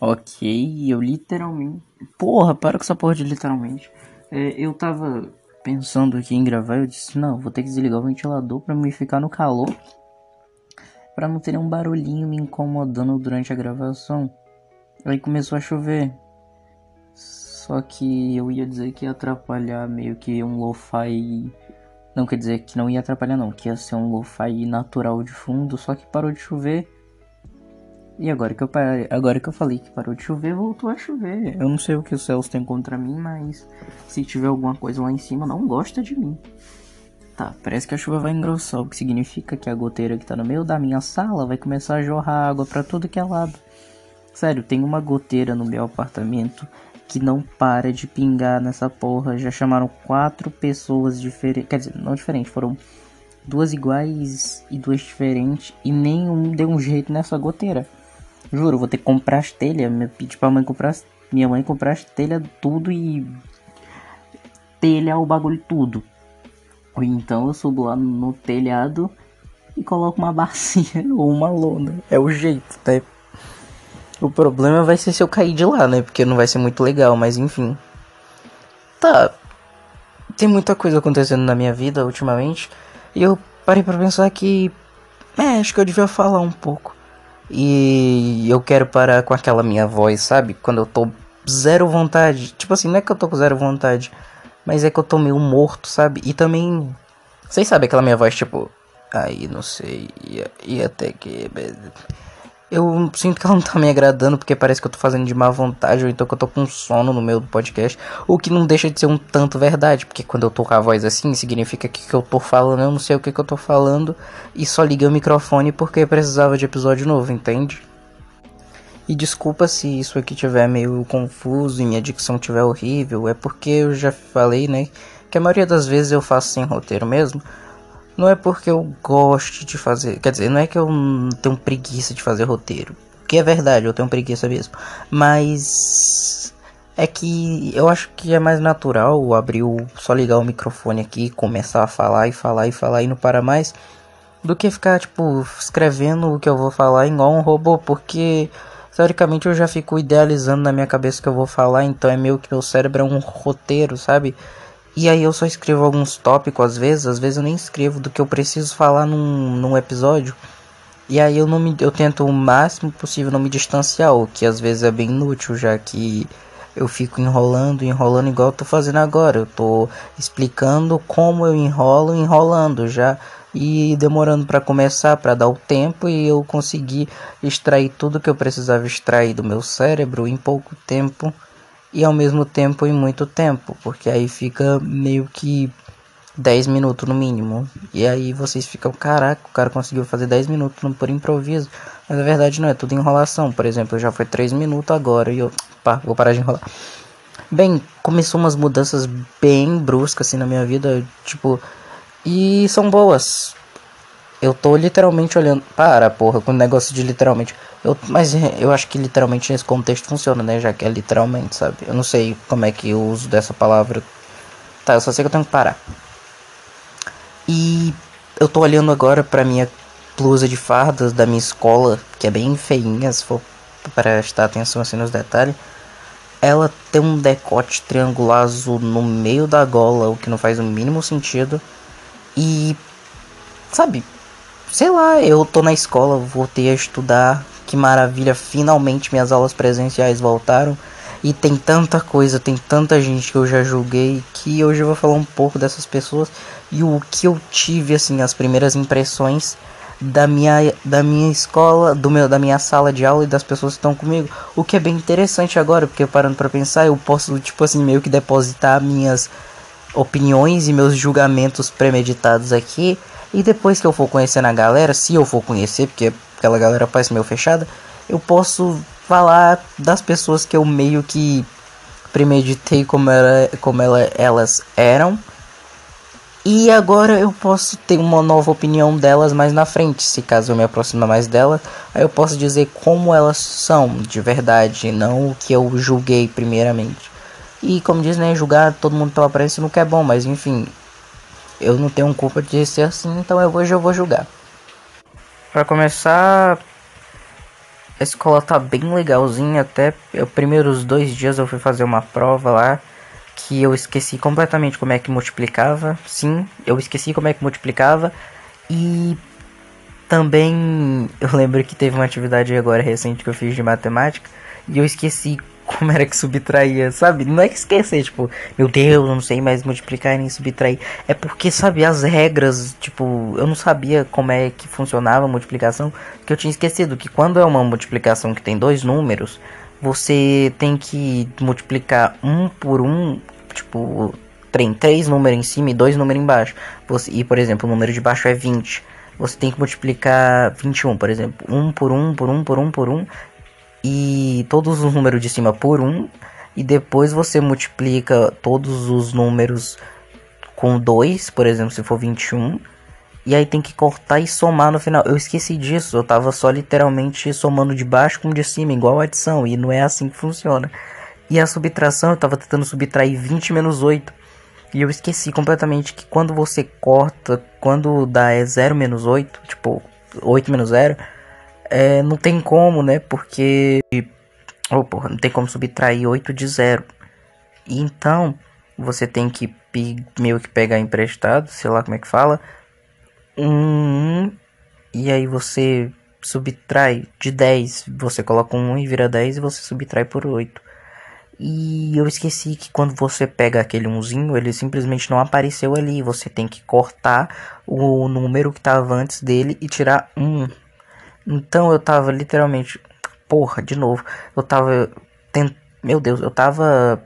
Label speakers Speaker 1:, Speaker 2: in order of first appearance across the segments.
Speaker 1: Ok, eu literalmente. Porra, para com essa porra de literalmente. É, eu tava pensando aqui em gravar, eu disse, não, vou ter que desligar o ventilador pra me ficar no calor. Pra não ter um barulhinho me incomodando durante a gravação. Aí começou a chover. Só que eu ia dizer que ia atrapalhar meio que um lo-fi. Não quer dizer que não ia atrapalhar, não, que ia ser um lo-fi natural de fundo. Só que parou de chover. E agora que eu parei, agora que eu falei que parou de chover, voltou a chover. Eu não sei o que os céus têm contra mim, mas se tiver alguma coisa lá em cima, não gosta de mim. Tá, parece que a chuva vai engrossar, o que significa que a goteira que tá no meio da minha sala vai começar a jorrar água para tudo que é lado. Sério, tem uma goteira no meu apartamento que não para de pingar nessa porra. Já chamaram quatro pessoas diferentes, quer dizer, não diferentes, foram duas iguais e duas diferentes e nenhum deu um jeito nessa goteira. Juro, vou ter que comprar as telhas. Pedir pra mãe comprar. Minha mãe comprar as telhas tudo e. Telhar o bagulho tudo. Ou então eu subo lá no telhado e coloco uma bacia ou uma lona. É o jeito, né? O problema vai ser se eu cair de lá, né? Porque não vai ser muito legal, mas enfim. Tá. Tem muita coisa acontecendo na minha vida ultimamente. E eu parei pra pensar que. É, acho que eu devia falar um pouco. E eu quero parar com aquela minha voz, sabe? Quando eu tô zero vontade. Tipo assim, não é que eu tô com zero vontade, mas é que eu tô meio morto, sabe? E também. Vocês sabem aquela minha voz, tipo. Aí, não sei. E até que eu sinto que ela não tá me agradando porque parece que eu tô fazendo de má vontade ou então que eu tô com sono no meio do podcast. O que não deixa de ser um tanto verdade, porque quando eu tô com a voz assim, significa que, que eu tô falando, eu não sei o que, que eu tô falando e só liguei o microfone porque precisava de episódio novo, entende? E desculpa se isso aqui tiver meio confuso e minha dicção tiver horrível, é porque eu já falei, né, que a maioria das vezes eu faço sem roteiro mesmo. Não é porque eu goste de fazer. Quer dizer, não é que eu tenho preguiça de fazer roteiro. Que é verdade, eu tenho preguiça mesmo. Mas. É que eu acho que é mais natural abrir o. Só ligar o microfone aqui, começar a falar e falar e falar e não para mais. Do que ficar, tipo, escrevendo o que eu vou falar igual um robô. Porque. Teoricamente eu já fico idealizando na minha cabeça que eu vou falar, então é meio que meu cérebro é um roteiro, sabe? E aí eu só escrevo alguns tópicos às vezes, às vezes eu nem escrevo do que eu preciso falar num, num episódio. E aí eu não me eu tento o máximo possível não me distanciar, o que às vezes é bem inútil, já que eu fico enrolando, enrolando igual eu tô fazendo agora. Eu tô explicando como eu enrolo, enrolando já e demorando para começar, para dar o tempo e eu conseguir extrair tudo que eu precisava extrair do meu cérebro em pouco tempo e ao mesmo tempo em muito tempo, porque aí fica meio que 10 minutos no mínimo. E aí vocês ficam, caraca, o cara conseguiu fazer 10 minutos por improviso. Mas a verdade não é, tudo enrolação. Por exemplo, já foi 3 minutos agora e eu, pá, vou parar de enrolar. Bem, começou umas mudanças bem bruscas assim na minha vida, tipo, e são boas. Eu tô literalmente olhando. Para, porra, com o negócio de literalmente. Eu, mas eu acho que literalmente nesse contexto funciona, né? Já que é literalmente, sabe? Eu não sei como é que eu uso dessa palavra. Tá, eu só sei que eu tenho que parar. E eu tô olhando agora pra minha blusa de fardas da minha escola, que é bem feinha, se for prestar atenção assim nos detalhes. Ela tem um decote triangular azul no meio da gola, o que não faz o mínimo sentido. E. Sabe? Sei lá, eu tô na escola, voltei a estudar, que maravilha, finalmente minhas aulas presenciais voltaram. E tem tanta coisa, tem tanta gente que eu já julguei que hoje eu vou falar um pouco dessas pessoas e o que eu tive assim, as primeiras impressões da minha da minha escola, do meu da minha sala de aula e das pessoas que estão comigo. O que é bem interessante agora, porque parando para pensar, eu posso tipo assim meio que depositar minhas opiniões e meus julgamentos premeditados aqui e depois que eu for conhecendo a galera, se eu for conhecer, porque aquela galera parece meio fechada, eu posso falar das pessoas que eu meio que premeditei como, era, como ela, elas eram. E agora eu posso ter uma nova opinião delas mais na frente, se caso eu me aproximar mais delas, aí eu posso dizer como elas são de verdade, não o que eu julguei primeiramente. E como diz, né, julgar todo mundo pela aparência nunca é bom, mas enfim, eu não tenho culpa de ser assim, então eu hoje eu vou julgar. Para começar, A escola tá bem legalzinha, até os primeiros dois dias eu fui fazer uma prova lá que eu esqueci completamente como é que multiplicava. Sim, eu esqueci como é que multiplicava. E também eu lembro que teve uma atividade agora recente que eu fiz de matemática e eu esqueci como era que subtraía, sabe? Não é que esquecer, tipo, meu Deus, eu não sei mais multiplicar nem subtrair. É porque, sabe, as regras, tipo, eu não sabia como é que funcionava a multiplicação, que eu tinha esquecido que quando é uma multiplicação que tem dois números, você tem que multiplicar um por um, tipo, tem três números em cima e dois números embaixo. Você, e, por exemplo, o número de baixo é 20. Você tem que multiplicar 21, por exemplo. 1 por 1 por 1 por 1 por 1 e todos os números de cima por 1 e depois você multiplica todos os números com 2, por exemplo, se for 21, e aí tem que cortar e somar no final. Eu esqueci disso, eu tava só literalmente somando de baixo com de cima, igual a adição, e não é assim que funciona. E a subtração, eu tava tentando subtrair 20 menos 8. E eu esqueci completamente que quando você corta, quando dá é 0 menos 8, tipo 8 menos 0, é, não tem como, né? Porque. Oh, porra, não tem como subtrair 8 de 0. Então, você tem que meio que pegar emprestado, sei lá como é que fala. Um. E aí você subtrai de 10. Você coloca um 1 e vira 10 e você subtrai por 8. E eu esqueci que quando você pega aquele umzinho, ele simplesmente não apareceu ali. Você tem que cortar o número que estava antes dele e tirar um. Então eu tava literalmente. Porra, de novo. Eu tava. Meu Deus, eu tava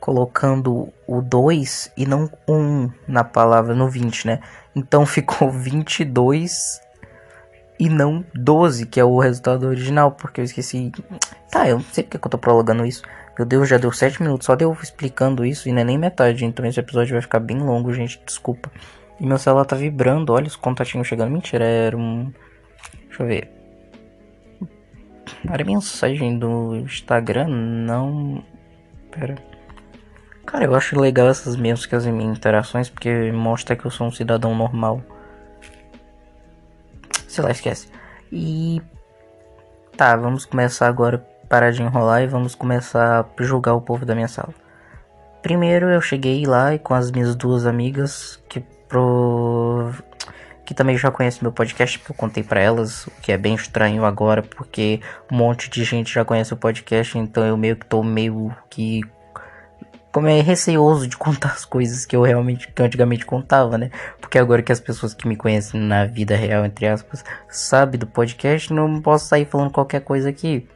Speaker 1: colocando o 2 e não 1 um na palavra no 20, né? Então ficou 22 e não 12, que é o resultado original, porque eu esqueci. Tá, eu não sei porque eu tô prolongando isso. Meu Deus, já deu 7 minutos só de eu explicando isso e não é nem metade, então esse episódio vai ficar bem longo, gente, desculpa. E meu celular tá vibrando, olha os contatinhos chegando. Mentira, era um Deixa eu ver. Para mensagem do Instagram, não. Pera. Cara, eu acho legal essas músicas e minhas interações porque mostra que eu sou um cidadão normal. Sei lá, esquece. E. Tá, vamos começar agora. Parar de enrolar e vamos começar a julgar o povo da minha sala. Primeiro eu cheguei lá e com as minhas duas amigas que pro que também já conhece meu podcast, porque eu contei para elas, o que é bem estranho agora, porque um monte de gente já conhece o podcast, então eu meio que tô meio que como é receoso de contar as coisas que eu realmente que eu antigamente contava, né? Porque agora que as pessoas que me conhecem na vida real, entre aspas, sabem do podcast, não posso sair falando qualquer coisa aqui.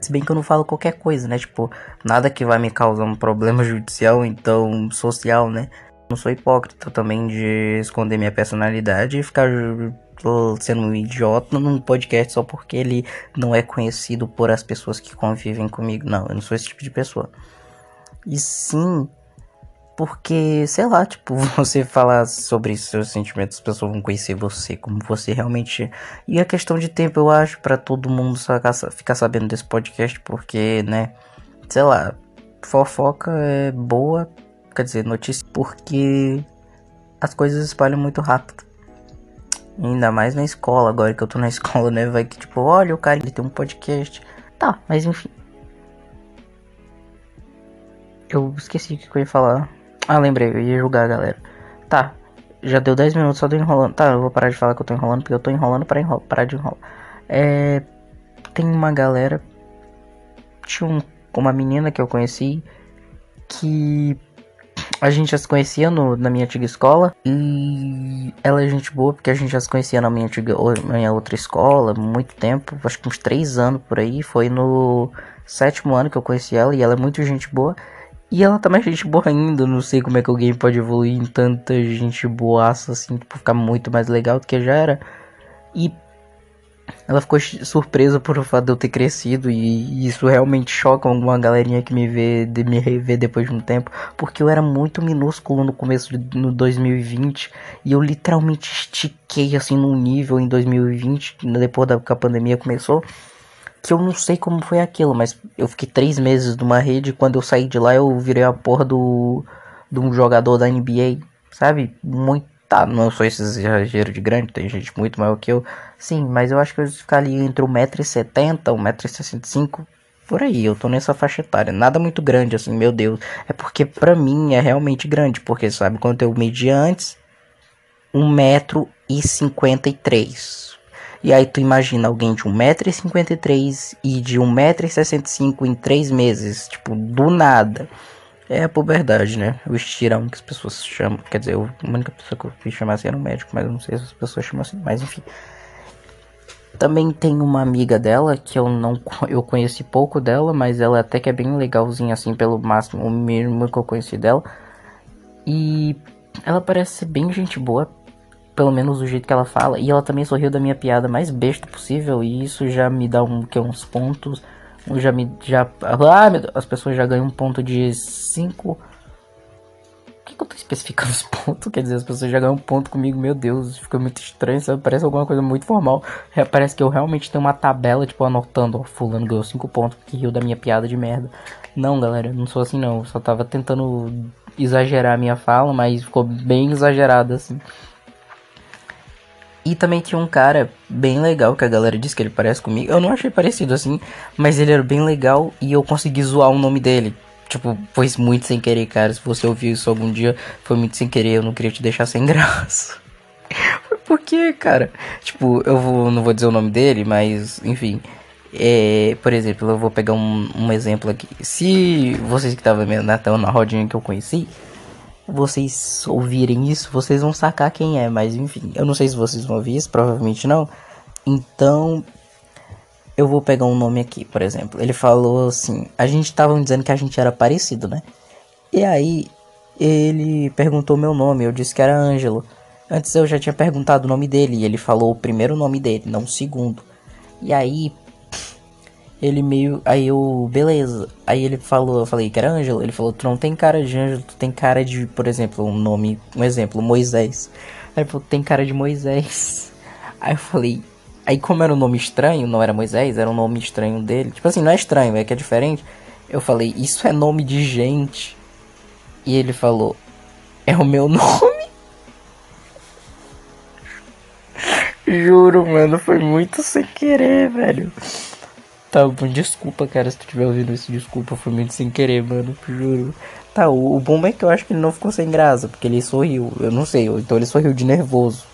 Speaker 1: Se bem que eu não falo qualquer coisa, né? Tipo, nada que vai me causar um problema judicial, então social, né? Não sou hipócrita também de esconder minha personalidade e ficar sendo um idiota num podcast só porque ele não é conhecido por as pessoas que convivem comigo. Não, eu não sou esse tipo de pessoa. E sim, porque, sei lá, tipo, você falar sobre seus sentimentos, as pessoas vão conhecer você como você realmente. É. E a questão de tempo, eu acho, para todo mundo ficar sabendo desse podcast, porque, né, sei lá, fofoca é boa quer dizer, notícia, porque as coisas espalham muito rápido. Ainda mais na escola, agora que eu tô na escola, né? Vai que tipo, olha, o cara ele tem um podcast. Tá, mas enfim. Eu esqueci o que eu ia falar. Ah, lembrei, eu ia julgar a galera. Tá, já deu 10 minutos só tô enrolando. Tá, eu vou parar de falar que eu tô enrolando, porque eu tô enrolando pra enrolar, parar de enrolar. É. Tem uma galera. Tinha um, uma menina que eu conheci que a gente já se conhecia no, na minha antiga escola e ela é gente boa porque a gente já se conhecia na minha antiga minha outra escola muito tempo, acho que uns três anos por aí. Foi no sétimo ano que eu conheci ela e ela é muito gente boa. E ela tá é gente boa ainda, não sei como é que alguém pode evoluir em tanta gente boaça assim, tipo, ficar muito mais legal do que já era. E ela ficou surpresa por o fato de eu ter crescido e isso realmente choca alguma galerinha que me vê, de me rever depois de um tempo, porque eu era muito minúsculo no começo de no 2020 e eu literalmente estiquei assim num nível em 2020, depois da que a pandemia começou, que eu não sei como foi aquilo, mas eu fiquei três meses numa rede e quando eu saí de lá eu virei a porra do de um jogador da NBA, sabe? Muito Tá, não sou esse exagero de grande, tem gente muito maior que eu. Sim, mas eu acho que eu ficar ali entre 1,70m, 1,65m, por aí. Eu tô nessa faixa etária. Nada muito grande, assim, meu Deus. É porque pra mim é realmente grande, porque sabe quanto eu medi antes? 1,53m. E aí tu imagina alguém de 1,53m e de 1,65m em 3 meses, tipo, do nada. É a puberdade, né? O estirão que as pessoas chamam. Quer dizer, a única pessoa que eu fiz chamar assim era um médico, mas eu não sei se as pessoas chamam assim. Mas enfim. Também tem uma amiga dela que eu não eu conheci pouco dela, mas ela até que é bem legalzinha assim, pelo máximo, o mínimo que eu conheci dela. E ela parece ser bem gente boa, pelo menos do jeito que ela fala. E ela também sorriu da minha piada mais besta possível. E isso já me dá um, que, uns pontos. Já me. Já, ah, Deus, as pessoas já ganham um ponto de 5. Por que, que eu tô especificando os pontos? Quer dizer, as pessoas já ganham um ponto comigo, meu Deus, fica muito estranho, sabe? Parece alguma coisa muito formal. É, parece que eu realmente tenho uma tabela, tipo, anotando, ó, fulano ganhou 5 pontos porque riu da minha piada de merda. Não, galera, não sou assim não. Eu só tava tentando exagerar a minha fala, mas ficou bem exagerado assim. E também tinha um cara bem legal que a galera disse que ele parece comigo. Eu não achei parecido assim, mas ele era bem legal e eu consegui zoar o nome dele. Tipo, foi muito sem querer, cara. Se você ouviu isso algum dia, foi muito sem querer. Eu não queria te deixar sem graça. Por quê, cara? Tipo, eu vou, não vou dizer o nome dele, mas enfim. É, por exemplo, eu vou pegar um, um exemplo aqui. Se vocês que estavam na, na rodinha que eu conheci, vocês ouvirem isso, vocês vão sacar quem é, mas enfim, eu não sei se vocês vão ouvir isso, provavelmente não. Então, eu vou pegar um nome aqui, por exemplo. Ele falou assim: a gente tava dizendo que a gente era parecido, né? E aí, ele perguntou meu nome, eu disse que era Ângelo. Antes eu já tinha perguntado o nome dele e ele falou o primeiro nome dele, não o segundo. E aí, ele meio. Aí eu. Beleza. Aí ele falou, eu falei que era Ângelo. Ele falou, tu não tem cara de Ângelo, tu tem cara de, por exemplo, um nome. Um exemplo, Moisés. Aí ele falou, tem cara de Moisés. Aí eu falei. Aí como era um nome estranho, não era Moisés, era um nome estranho dele. Tipo assim, não é estranho, é que é diferente. Eu falei, isso é nome de gente. E ele falou, é o meu nome. Juro, mano, foi muito sem querer, velho. Tá, desculpa, cara, se tu tiver ouvindo isso, desculpa, foi muito sem querer, mano, juro. Tá, o, o bom é que eu acho que ele não ficou sem graça, porque ele sorriu, eu não sei, então ele sorriu de nervoso.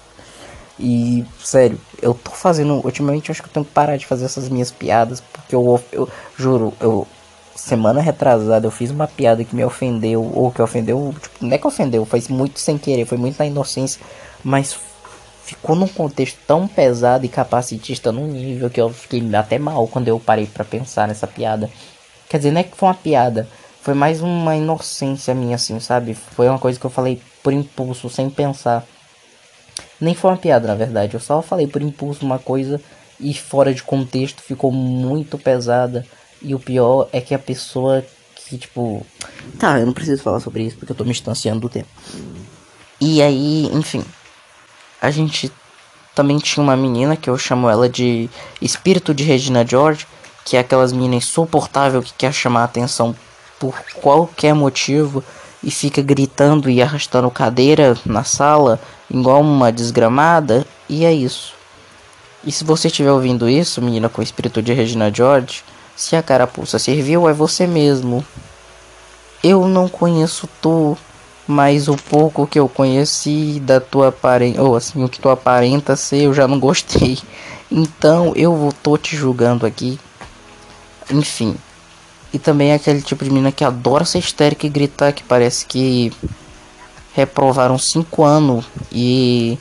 Speaker 1: E, sério, eu tô fazendo, ultimamente eu acho que eu tenho que parar de fazer essas minhas piadas, porque eu, eu juro, eu, semana retrasada eu fiz uma piada que me ofendeu, ou que ofendeu, tipo, não é que ofendeu, foi muito sem querer, foi muito na inocência, mas ficou num contexto tão pesado e capacitista num nível que eu fiquei até mal quando eu parei para pensar nessa piada. Quer dizer, não é que foi uma piada, foi mais uma inocência minha assim, sabe? Foi uma coisa que eu falei por impulso, sem pensar. Nem foi uma piada, na verdade, eu só falei por impulso uma coisa e fora de contexto ficou muito pesada. E o pior é que a pessoa que, tipo. Tá, eu não preciso falar sobre isso porque eu tô me distanciando do tempo. E aí, enfim a gente também tinha uma menina que eu chamo ela de espírito de Regina George, que é aquelas meninas insuportável que quer chamar a atenção por qualquer motivo e fica gritando e arrastando cadeira na sala igual uma desgramada, e é isso. E se você estiver ouvindo isso, menina com espírito de Regina George, se a carapuça serviu, é você mesmo. Eu não conheço tu, mas o pouco que eu conheci da tua aparência, ou assim, o que tu aparenta ser, eu já não gostei. Então eu vou tô te julgando aqui. Enfim. E também é aquele tipo de menina que adora ser histérica e gritar, que parece que reprovaram 5 anos e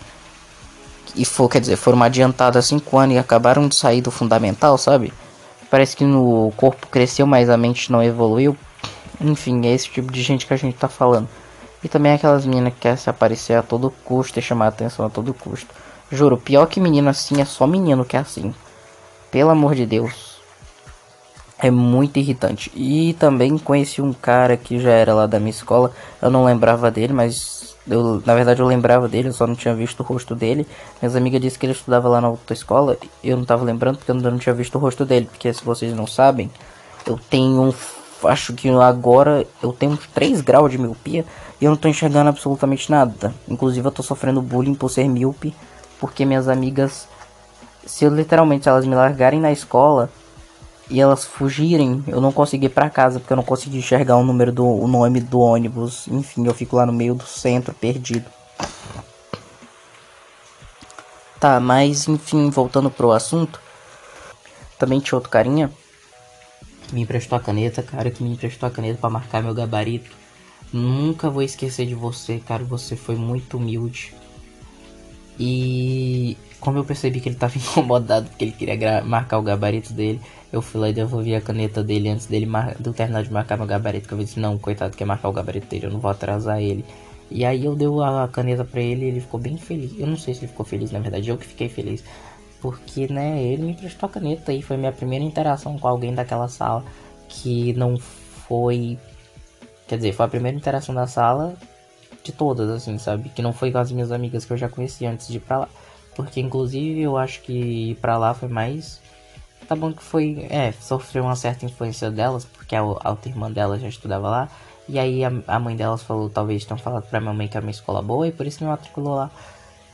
Speaker 1: e for, quer dizer, foram adiantadas 5 anos e acabaram de sair do fundamental, sabe? Parece que no corpo cresceu, mas a mente não evoluiu. Enfim, é esse tipo de gente que a gente tá falando. E também aquelas meninas que querem se aparecer a todo custo e chamar atenção a todo custo. Juro, pior que menino assim é só menino que é assim. Pelo amor de Deus. É muito irritante. E também conheci um cara que já era lá da minha escola. Eu não lembrava dele, mas eu, na verdade eu lembrava dele, eu só não tinha visto o rosto dele. Minhas amigas disse que ele estudava lá na outra escola. Eu não estava lembrando porque eu não tinha visto o rosto dele. Porque se vocês não sabem, eu tenho um acho que agora eu tenho 3 graus de miopia e eu não tô enxergando absolutamente nada. Inclusive eu tô sofrendo bullying por ser míope, porque minhas amigas, se eu literalmente elas me largarem na escola e elas fugirem, eu não consegui ir pra casa porque eu não consegui enxergar o número do o nome do ônibus. Enfim, eu fico lá no meio do centro perdido. Tá, mas enfim, voltando pro assunto. Também tinha outro carinha. Me emprestou a caneta, cara, que me emprestou a caneta para marcar meu gabarito. Nunca vou esquecer de você, cara. Você foi muito humilde. E como eu percebi que ele tava incomodado porque ele queria marcar o gabarito dele, eu fui lá e devolvi a caneta dele antes dele de terminar de marcar meu gabarito. Que eu disse, não, coitado, quer marcar o gabarito dele, eu não vou atrasar ele. E aí eu dei a caneta pra ele e ele ficou bem feliz. Eu não sei se ele ficou feliz, na verdade, eu que fiquei feliz. Porque, né, ele me emprestou a caneta e foi minha primeira interação com alguém daquela sala que não foi. Quer dizer, foi a primeira interação da sala de todas, assim, sabe? Que não foi com as minhas amigas que eu já conhecia antes de ir pra lá. Porque, inclusive, eu acho que ir pra lá foi mais. Tá bom que foi. É, sofreu uma certa influência delas, porque a, a outra irmã dela já estudava lá. E aí a, a mãe delas falou, talvez tenham falado pra minha mãe que era uma escola boa e por isso me matriculou lá.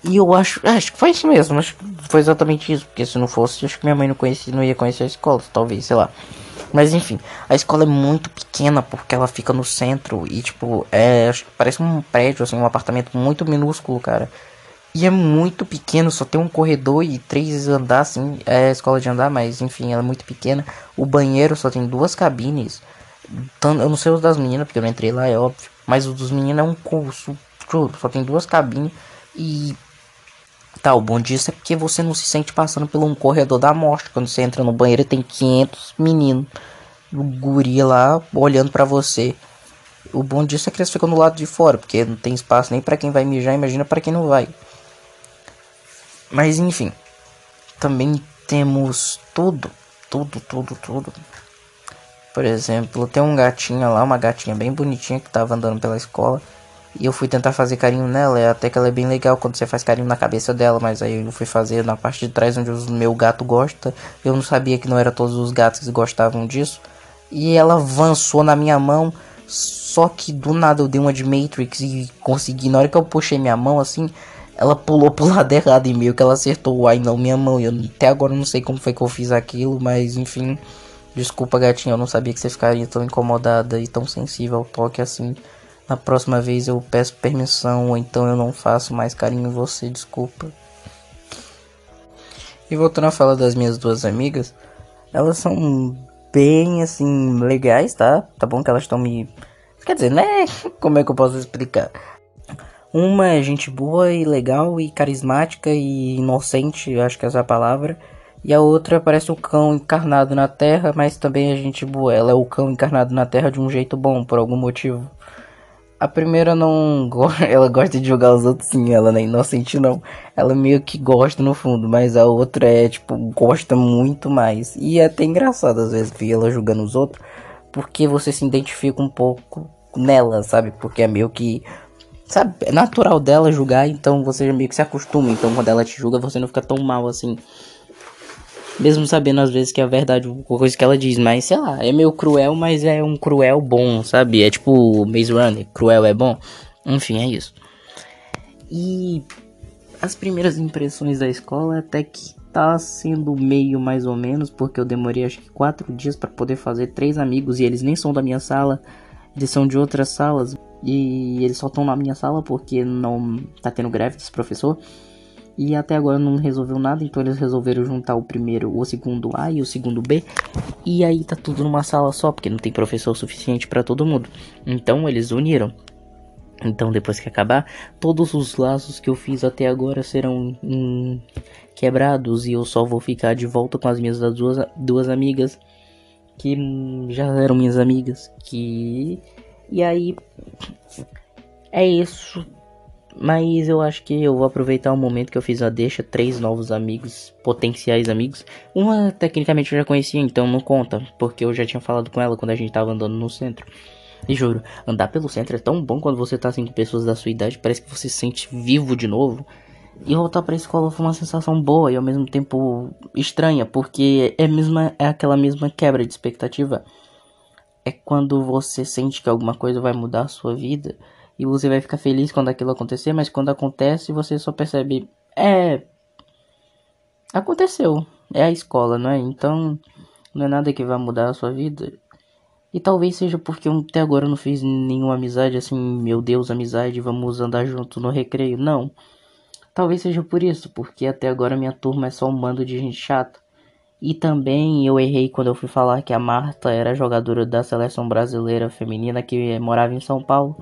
Speaker 1: E eu acho, acho que foi isso mesmo, acho que foi exatamente isso, porque se não fosse, acho que minha mãe não conhecia, não ia conhecer a escola, talvez, sei lá. Mas enfim, a escola é muito pequena porque ela fica no centro e tipo, é, parece um prédio assim, um apartamento muito minúsculo, cara. E é muito pequeno, só tem um corredor e três andares, assim, é escola de andar, mas enfim, ela é muito pequena. O banheiro só tem duas cabines. Eu não sei os das meninas, porque eu não entrei lá, é óbvio. Mas o dos meninos é um curso, só tem duas cabines. E Tá, o bom disso é porque você não se sente passando por um corredor da morte. Quando você entra no banheiro tem 500 meninos, o guri lá olhando para você. O bom disso é que eles ficam do lado de fora, porque não tem espaço nem para quem vai mijar, imagina para quem não vai. Mas enfim, também temos tudo, tudo, tudo, tudo. Por exemplo, tem um gatinho lá, uma gatinha bem bonitinha que tava andando pela escola. E eu fui tentar fazer carinho nela, é até que ela é bem legal quando você faz carinho na cabeça dela, mas aí eu fui fazer na parte de trás onde o meu gato gosta. Eu não sabia que não era todos os gatos que gostavam disso. E ela avançou na minha mão, só que do nada eu dei uma de Matrix e consegui. Na hora que eu puxei minha mão assim, ela pulou pro lado errado e meio que ela acertou o ai não minha mão. Eu até agora não sei como foi que eu fiz aquilo, mas enfim. Desculpa, gatinha, eu não sabia que você ficaria tão incomodada e tão sensível ao toque assim. Na próxima vez eu peço permissão ou então eu não faço mais carinho em você, desculpa. E voltando a falar das minhas duas amigas, elas são bem assim legais, tá? Tá bom que elas estão me Quer dizer, né? Como é que eu posso explicar? Uma é gente boa e legal e carismática e inocente, acho que essa é a palavra. E a outra parece o cão encarnado na terra, mas também é gente boa. Ela é o cão encarnado na terra de um jeito bom, por algum motivo. A primeira não ela gosta de jogar os outros sim, ela não é inocente não. Ela meio que gosta no fundo, mas a outra é tipo gosta muito mais. E é até engraçado às vezes ver ela jogando os outros, porque você se identifica um pouco nela, sabe? Porque é meio que sabe, é natural dela julgar, então você meio que se acostuma, então quando ela te julga, você não fica tão mal assim. Mesmo sabendo às vezes que é a verdade, coisa que ela diz, mas sei lá, é meio cruel, mas é um cruel bom, sabe? É tipo Maze Runner, cruel é bom. Enfim, é isso. E as primeiras impressões da escola até que tá sendo meio mais ou menos, porque eu demorei acho que quatro dias para poder fazer três amigos e eles nem são da minha sala, eles são de outras salas e eles só estão na minha sala porque não tá tendo greve desse professor. E até agora não resolveu nada, então eles resolveram juntar o primeiro, o segundo A e o segundo B. E aí tá tudo numa sala só, porque não tem professor suficiente para todo mundo. Então eles uniram. Então depois que acabar, todos os laços que eu fiz até agora serão hum, quebrados e eu só vou ficar de volta com as minhas duas, duas amigas que hum, já eram minhas amigas. Que e aí é isso. Mas eu acho que eu vou aproveitar o momento que eu fiz a deixa, três novos amigos, potenciais amigos. Uma tecnicamente eu já conhecia, então não conta, porque eu já tinha falado com ela quando a gente tava andando no centro. E juro, andar pelo centro é tão bom quando você tá assim com pessoas da sua idade, parece que você se sente vivo de novo. E voltar pra escola foi uma sensação boa e ao mesmo tempo estranha, porque é, mesma, é aquela mesma quebra de expectativa. é quando você sente que alguma coisa vai mudar a sua vida e você vai ficar feliz quando aquilo acontecer, mas quando acontece você só percebe, é aconteceu, é a escola, não é? Então, não é nada que vai mudar a sua vida. E talvez seja porque eu até agora não fiz nenhuma amizade assim, meu Deus, amizade, vamos andar junto no recreio. Não. Talvez seja por isso, porque até agora minha turma é só um bando de gente chata. E também eu errei quando eu fui falar que a Marta era jogadora da seleção brasileira feminina que morava em São Paulo.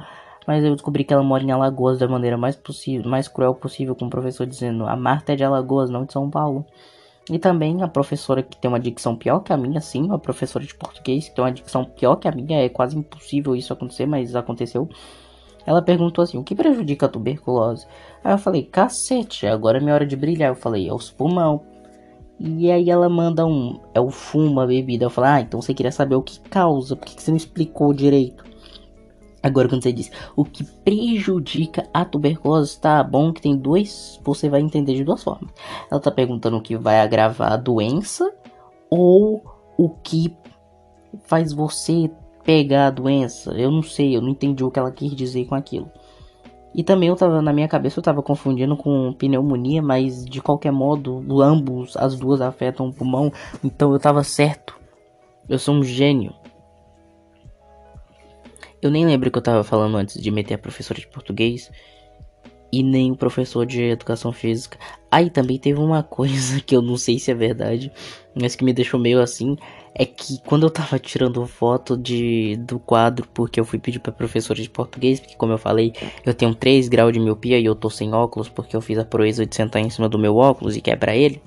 Speaker 1: Mas eu descobri que ela mora em Alagoas da maneira mais possível, mais cruel possível, com o professor dizendo: "A Marta é de Alagoas, não de São Paulo". E também a professora que tem uma dicção pior que a minha, sim, uma professora de português que tem uma dicção pior que a minha, é quase impossível isso acontecer, mas aconteceu. Ela perguntou assim: "O que prejudica a tuberculose?" Aí eu falei: "Cacete, agora é minha hora de brilhar". Eu falei: "É os pulmão". E aí ela manda um, é o fumo, a bebida. Eu falo, ah, então você queria saber o que causa, por que você não explicou direito? Agora quando você diz o que prejudica a tuberculose, tá bom que tem dois, você vai entender de duas formas. Ela tá perguntando o que vai agravar a doença ou o que faz você pegar a doença. Eu não sei, eu não entendi o que ela quis dizer com aquilo. E também eu tava na minha cabeça eu tava confundindo com pneumonia, mas de qualquer modo, ambos, as duas afetam o pulmão, então eu tava certo. Eu sou um gênio. Eu nem lembro o que eu tava falando antes de meter a professora de português e nem o professor de educação física. Aí também teve uma coisa que eu não sei se é verdade, mas que me deixou meio assim, é que quando eu tava tirando foto de, do quadro, porque eu fui pedir pra professora de português, porque como eu falei, eu tenho 3 graus de miopia e eu tô sem óculos, porque eu fiz a proeza de sentar em cima do meu óculos e quebrar ele.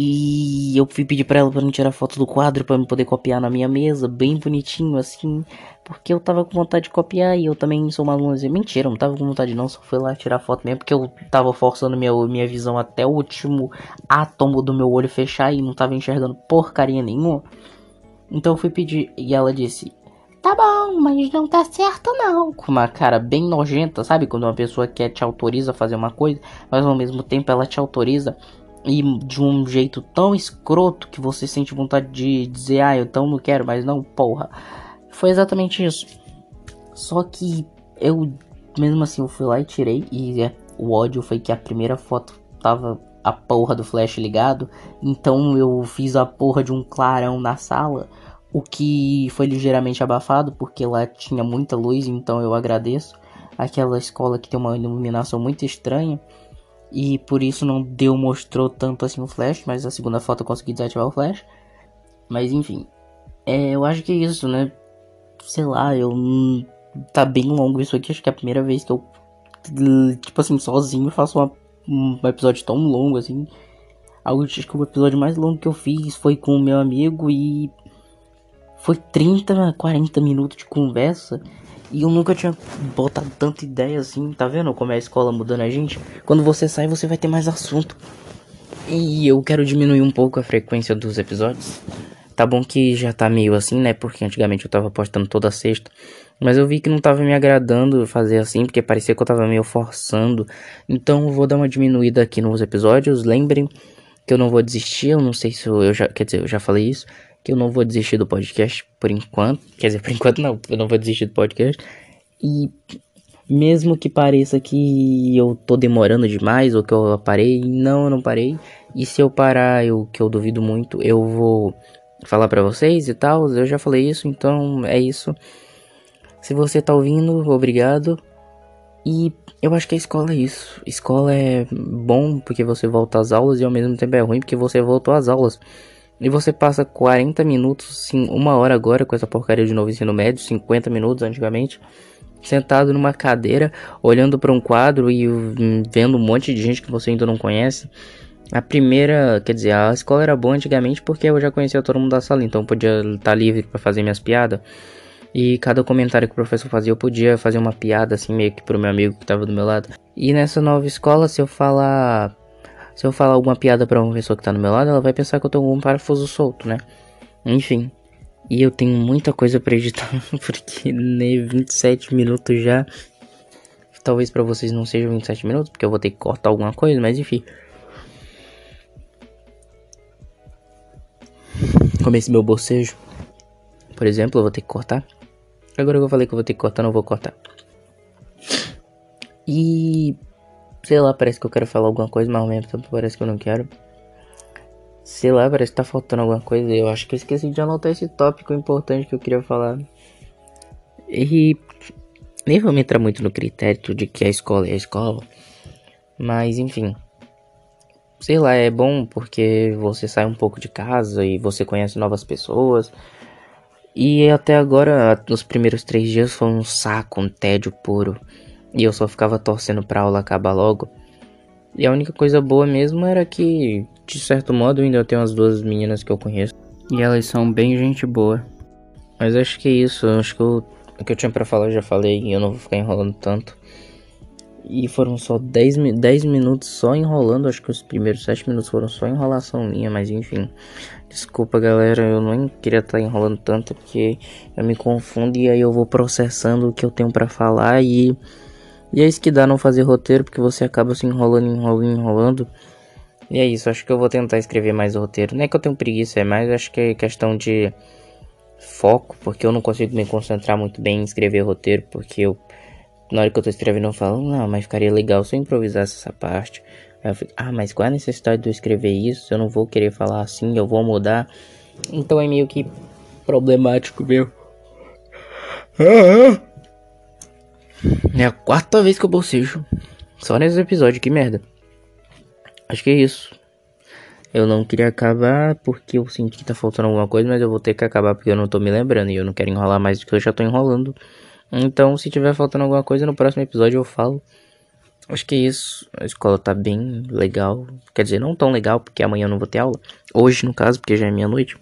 Speaker 1: E eu fui pedir pra ela pra me tirar foto do quadro para me poder copiar na minha mesa, bem bonitinho assim, porque eu tava com vontade de copiar e eu também sou uma aluna. Mentira, eu não tava com vontade não, só fui lá tirar foto mesmo, porque eu tava forçando minha, minha visão até o último átomo do meu olho fechar e não tava enxergando porcaria nenhuma. Então eu fui pedir e ela disse: Tá bom, mas não tá certo não. Com uma cara bem nojenta, sabe? Quando uma pessoa quer te autoriza a fazer uma coisa, mas ao mesmo tempo ela te autoriza e de um jeito tão escroto que você sente vontade de dizer, ah, eu então não quero, mas não, porra. Foi exatamente isso. Só que eu, mesmo assim, eu fui lá e tirei. E é, o ódio foi que a primeira foto tava a porra do flash ligado. Então eu fiz a porra de um clarão na sala. O que foi ligeiramente abafado, porque lá tinha muita luz, então eu agradeço. Aquela escola que tem uma iluminação muito estranha. E por isso não deu, mostrou tanto assim o flash, mas a segunda foto eu consegui desativar o flash. Mas enfim, é, eu acho que é isso, né? Sei lá, eu. Tá bem longo isso aqui, acho que é a primeira vez que eu, tipo assim, sozinho faço uma, um episódio tão longo assim. Acho que o episódio mais longo que eu fiz foi com o meu amigo e foi 30, 40 minutos de conversa. E eu nunca tinha botado tanta ideia assim, tá vendo como é a escola mudando a gente? Quando você sai, você vai ter mais assunto. E eu quero diminuir um pouco a frequência dos episódios. Tá bom que já tá meio assim, né? Porque antigamente eu tava postando toda sexta. Mas eu vi que não tava me agradando fazer assim, porque parecia que eu tava meio forçando. Então eu vou dar uma diminuída aqui nos episódios. Lembrem que eu não vou desistir. Eu não sei se eu, já. Quer dizer, eu já falei isso que eu não vou desistir do podcast por enquanto. Quer dizer, por enquanto não, eu não vou desistir do podcast. E mesmo que pareça que eu tô demorando demais ou que eu parei, não, eu não parei. E se eu parar, eu que eu duvido muito, eu vou falar para vocês e tal. Eu já falei isso, então é isso. Se você tá ouvindo, obrigado. E eu acho que a escola é isso. Escola é bom porque você volta às aulas e ao mesmo tempo é ruim porque você voltou às aulas. E você passa 40 minutos, sim, uma hora agora com essa porcaria de novo ensino médio, 50 minutos antigamente, sentado numa cadeira, olhando para um quadro e hum, vendo um monte de gente que você ainda não conhece. A primeira, quer dizer, a escola era boa antigamente porque eu já conhecia todo mundo da sala, então podia estar tá livre para fazer minhas piadas. E cada comentário que o professor fazia, eu podia fazer uma piada assim meio que pro meu amigo que tava do meu lado. E nessa nova escola, se eu falar se eu falar alguma piada para uma pessoa que tá do meu lado, ela vai pensar que eu tô com um parafuso solto, né? Enfim. E eu tenho muita coisa para editar, porque nem 27 minutos já. Talvez para vocês não sejam 27 minutos, porque eu vou ter que cortar alguma coisa, mas enfim. Comecei meu bocejo. Por exemplo, eu vou ter que cortar. Agora que eu falei que eu vou ter que cortar, não vou cortar. E. Sei lá, parece que eu quero falar alguma coisa, mas ao mesmo tempo parece que eu não quero. Sei lá, parece que tá faltando alguma coisa. Eu acho que eu esqueci de anotar esse tópico importante que eu queria falar. E. Nem vou me entrar muito no critério de que a escola é a escola. Mas enfim. Sei lá, é bom porque você sai um pouco de casa e você conhece novas pessoas. E até agora, nos primeiros três dias foi um saco, um tédio puro. E eu só ficava torcendo pra aula acabar logo. E a única coisa boa mesmo era que, de certo modo, ainda tenho as duas meninas que eu conheço. E elas são bem gente boa. Mas acho que é isso. Acho que eu, o que eu tinha para falar eu já falei. E eu não vou ficar enrolando tanto. E foram só 10, 10 minutos só enrolando. Acho que os primeiros 7 minutos foram só enrolação minha, mas enfim. Desculpa galera, eu não queria estar tá enrolando tanto porque eu me confundo e aí eu vou processando o que eu tenho para falar e. E é isso que dá não fazer roteiro, porque você acaba se enrolando, enrolando, enrolando. E é isso, acho que eu vou tentar escrever mais o roteiro. Não é que eu tenho preguiça, é mais acho que é questão de foco, porque eu não consigo me concentrar muito bem em escrever roteiro, porque eu na hora que eu tô escrevendo eu falo, não, mas ficaria legal se eu improvisasse essa parte. Aí eu fico, ah, mas qual é a necessidade de eu escrever isso? Eu não vou querer falar assim, eu vou mudar. Então é meio que problemático, meu. É a quarta vez que eu bocejo. Só nesse episódio, que merda. Acho que é isso. Eu não queria acabar porque eu senti que tá faltando alguma coisa, mas eu vou ter que acabar porque eu não tô me lembrando e eu não quero enrolar mais do que eu já tô enrolando. Então, se tiver faltando alguma coisa, no próximo episódio eu falo. Acho que é isso. A escola tá bem legal. Quer dizer, não tão legal, porque amanhã eu não vou ter aula. Hoje, no caso, porque já é meia-noite.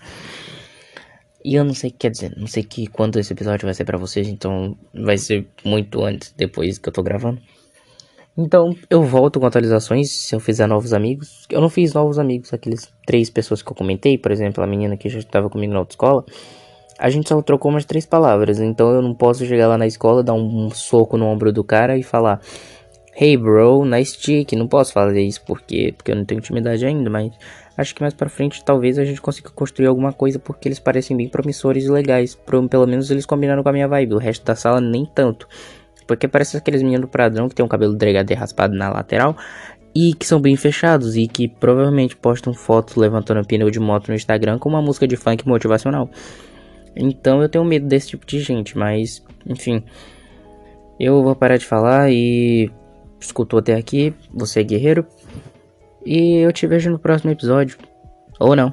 Speaker 1: E eu não sei, quer dizer, não sei que quando esse episódio vai ser para vocês, então vai ser muito antes, depois que eu tô gravando. Então, eu volto com atualizações se eu fizer novos amigos. Eu não fiz novos amigos, aqueles três pessoas que eu comentei, por exemplo, a menina que já estava comigo na autoescola. A gente só trocou umas três palavras, então eu não posso chegar lá na escola, dar um soco no ombro do cara e falar: Hey bro, nice chick. Não posso fazer isso porque, porque eu não tenho intimidade ainda, mas acho que mais pra frente talvez a gente consiga construir alguma coisa porque eles parecem bem promissores e legais. Pelo menos eles combinaram com a minha vibe, o resto da sala nem tanto. Porque parece aqueles meninos padrão que tem um cabelo dregado e raspado na lateral e que são bem fechados e que provavelmente postam fotos levantando pneu de moto no Instagram com uma música de funk motivacional. Então eu tenho medo desse tipo de gente, mas enfim. Eu vou parar de falar e escutou até aqui, você é guerreiro. E eu te vejo no próximo episódio. Ou não.